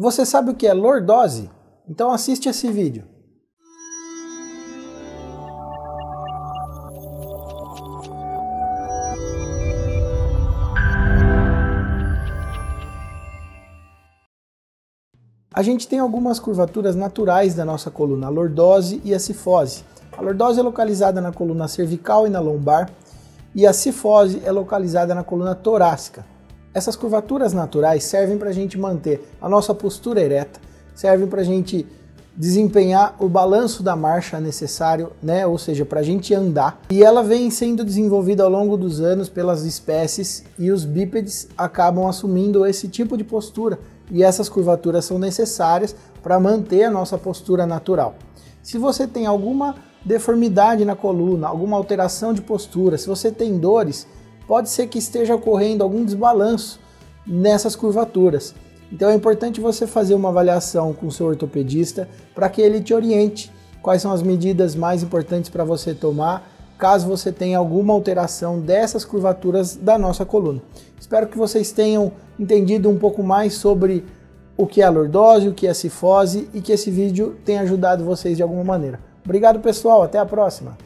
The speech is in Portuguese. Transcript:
Você sabe o que é lordose? Então assiste esse vídeo. A gente tem algumas curvaturas naturais da nossa coluna, a lordose e a cifose. A lordose é localizada na coluna cervical e na lombar, e a cifose é localizada na coluna torácica. Essas curvaturas naturais servem para a gente manter a nossa postura ereta, servem para a gente desempenhar o balanço da marcha necessário, né? ou seja, para a gente andar. E ela vem sendo desenvolvida ao longo dos anos pelas espécies e os bípedes acabam assumindo esse tipo de postura e essas curvaturas são necessárias para manter a nossa postura natural. Se você tem alguma deformidade na coluna, alguma alteração de postura, se você tem dores, pode ser que esteja ocorrendo algum desbalanço nessas curvaturas. Então é importante você fazer uma avaliação com o seu ortopedista para que ele te oriente quais são as medidas mais importantes para você tomar caso você tenha alguma alteração dessas curvaturas da nossa coluna. Espero que vocês tenham entendido um pouco mais sobre o que é a lordose, o que é a cifose e que esse vídeo tenha ajudado vocês de alguma maneira. Obrigado pessoal, até a próxima!